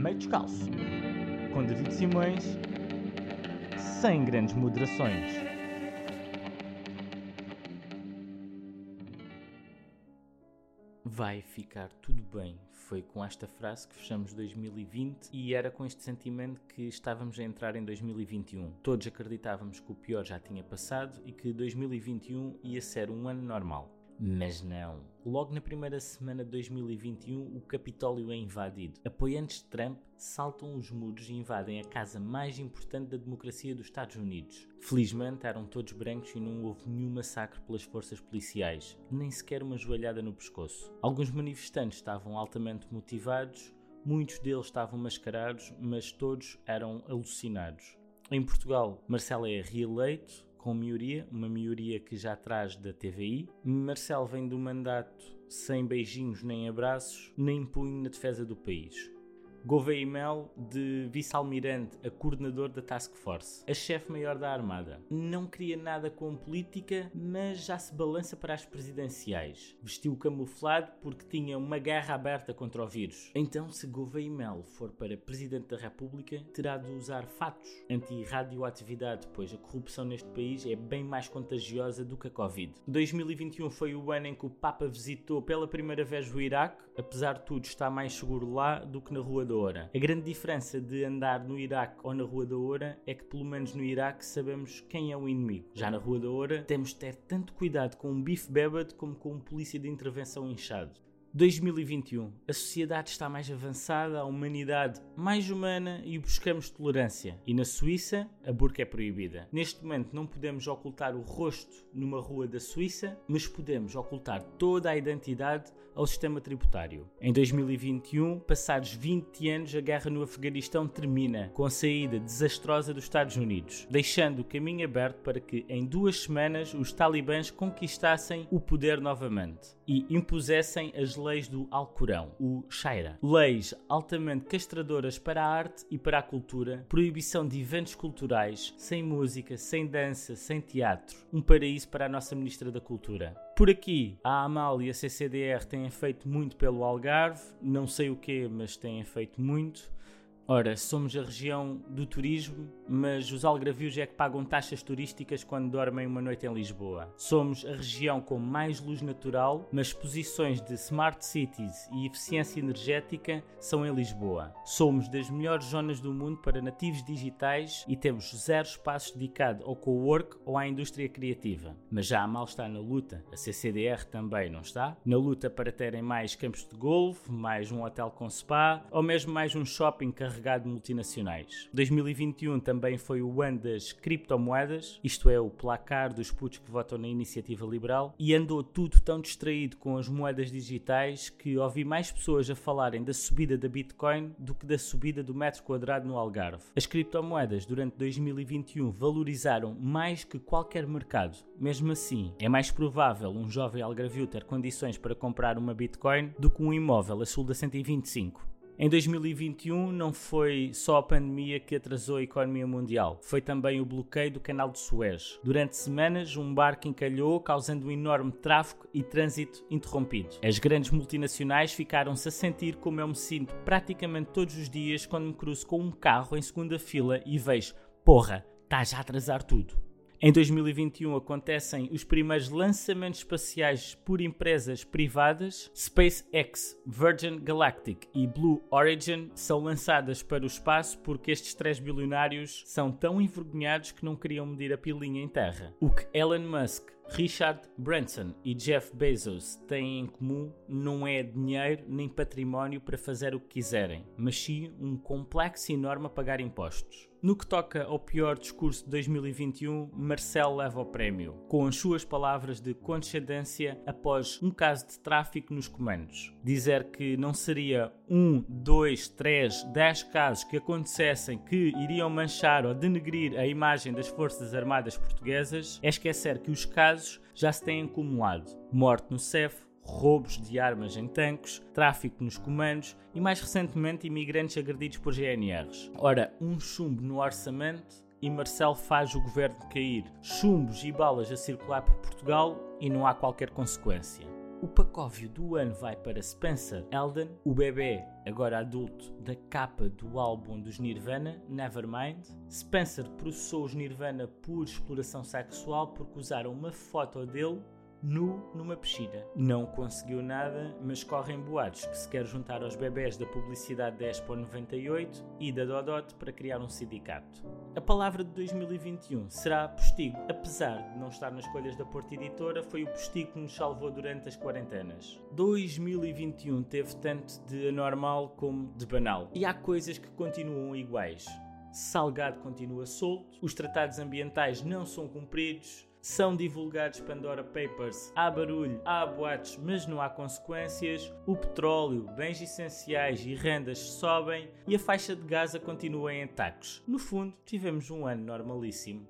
meio descalço, com David Simões, sem grandes moderações. Vai ficar tudo bem. Foi com esta frase que fechamos 2020 e era com este sentimento que estávamos a entrar em 2021. Todos acreditávamos que o pior já tinha passado e que 2021 ia ser um ano normal. Mas não. Logo na primeira semana de 2021, o Capitólio é invadido. Apoiantes de Trump saltam os muros e invadem a casa mais importante da democracia dos Estados Unidos. Felizmente eram todos brancos e não houve nenhum massacre pelas forças policiais, nem sequer uma joelhada no pescoço. Alguns manifestantes estavam altamente motivados, muitos deles estavam mascarados, mas todos eram alucinados. Em Portugal, Marcelo é reeleito, com maioria, uma maioria que já traz da TVI. Marcelo vem do mandato sem beijinhos nem abraços, nem punho na defesa do país. Gouveia Mel, de vice-almirante a coordenador da Task Force, a chefe-maior da Armada. Não queria nada com política, mas já se balança para as presidenciais. Vestiu camuflado porque tinha uma guerra aberta contra o vírus. Então, se Gouveia Mel for para Presidente da República, terá de usar fatos anti-radioatividade, pois a corrupção neste país é bem mais contagiosa do que a Covid. 2021 foi o ano em que o Papa visitou pela primeira vez o Iraque, apesar de tudo está mais seguro lá do que na Rua A grande diferença de andar no Iraque ou na Rua da Oura é que, pelo menos no Iraque, sabemos quem é o inimigo. Já na Rua da Oura, temos de ter tanto cuidado com um bife bêbado como com um polícia de intervenção inchado. 2021. A sociedade está mais avançada, a humanidade mais humana e buscamos tolerância. E na Suíça, a burca é proibida. Neste momento não podemos ocultar o rosto numa rua da Suíça, mas podemos ocultar toda a identidade ao sistema tributário. Em 2021, passados 20 anos, a guerra no Afeganistão termina com a saída desastrosa dos Estados Unidos, deixando o caminho aberto para que em duas semanas os talibãs conquistassem o poder novamente e impusessem as leis do Alcorão, o Shaira. Leis altamente castradoras para a arte e para a cultura, proibição de eventos culturais, sem música, sem dança, sem teatro. Um paraíso para a nossa Ministra da Cultura. Por aqui, a AMAL e a CCDR têm feito muito pelo Algarve, não sei o quê, mas têm feito muito. Ora, somos a região do turismo, mas os algravios é que pagam taxas turísticas quando dormem uma noite em Lisboa. Somos a região com mais luz natural, mas posições de smart cities e eficiência energética são em Lisboa. Somos das melhores zonas do mundo para nativos digitais e temos zero espaço dedicado ao co-work ou à indústria criativa. Mas já a mal está na luta, a CCDR também não está, na luta para terem mais campos de golfe, mais um hotel com spa ou mesmo mais um shopping carregado carregado de multinacionais. 2021 também foi o ano das criptomoedas, isto é, o placar dos putos que votam na iniciativa liberal, e andou tudo tão distraído com as moedas digitais que ouvi mais pessoas a falarem da subida da Bitcoin do que da subida do metro quadrado no Algarve. As criptomoedas durante 2021 valorizaram mais que qualquer mercado. Mesmo assim, é mais provável um jovem algarvio ter condições para comprar uma Bitcoin do que um imóvel a sul da 125. Em 2021 não foi só a pandemia que atrasou a economia mundial, foi também o bloqueio do canal de Suez. Durante semanas, um barco encalhou, causando um enorme tráfego e trânsito interrompido. As grandes multinacionais ficaram-se a sentir como eu me sinto praticamente todos os dias quando me cruzo com um carro em segunda fila e vejo, porra, está já a atrasar tudo. Em 2021 acontecem os primeiros lançamentos espaciais por empresas privadas. SpaceX, Virgin Galactic e Blue Origin são lançadas para o espaço porque estes três bilionários são tão envergonhados que não queriam medir a pilinha em terra. O que Elon Musk Richard Branson e Jeff Bezos têm em comum não é dinheiro nem património para fazer o que quiserem, mas sim um complexo enorme a pagar impostos. No que toca ao pior discurso de 2021, Marcel leva o prémio, com as suas palavras de condescendência após um caso de tráfico nos comandos. Dizer que não seria um, dois, três, dez casos que acontecessem que iriam manchar ou denegrir a imagem das Forças Armadas Portuguesas é esquecer que os casos já se têm acumulado. Morte no CEF, roubos de armas em tanques, tráfico nos comandos e, mais recentemente, imigrantes agredidos por GNRs. Ora, um chumbo no orçamento e Marcel faz o governo cair. Chumbos e balas a circular por Portugal e não há qualquer consequência. O pacóvio do ano vai para Spencer Elden, o bebê, agora adulto, da capa do álbum dos Nirvana, Nevermind. Spencer processou os Nirvana por exploração sexual porque usaram uma foto dele nu numa piscina. Não conseguiu nada, mas correm boatos que se quer juntar aos bebés da publicidade da Expo 98 e da Dodot para criar um sindicato. A palavra de 2021 será postigo. Apesar de não estar nas escolhas da Porta Editora, foi o postigo que nos salvou durante as quarentenas. 2021 teve tanto de anormal como de banal. E há coisas que continuam iguais. Salgado continua solto, os tratados ambientais não são cumpridos, são divulgados Pandora Papers, há barulho, há boatos, mas não há consequências, o petróleo, bens essenciais e rendas sobem e a faixa de Gaza continua em tacos. No fundo, tivemos um ano normalíssimo.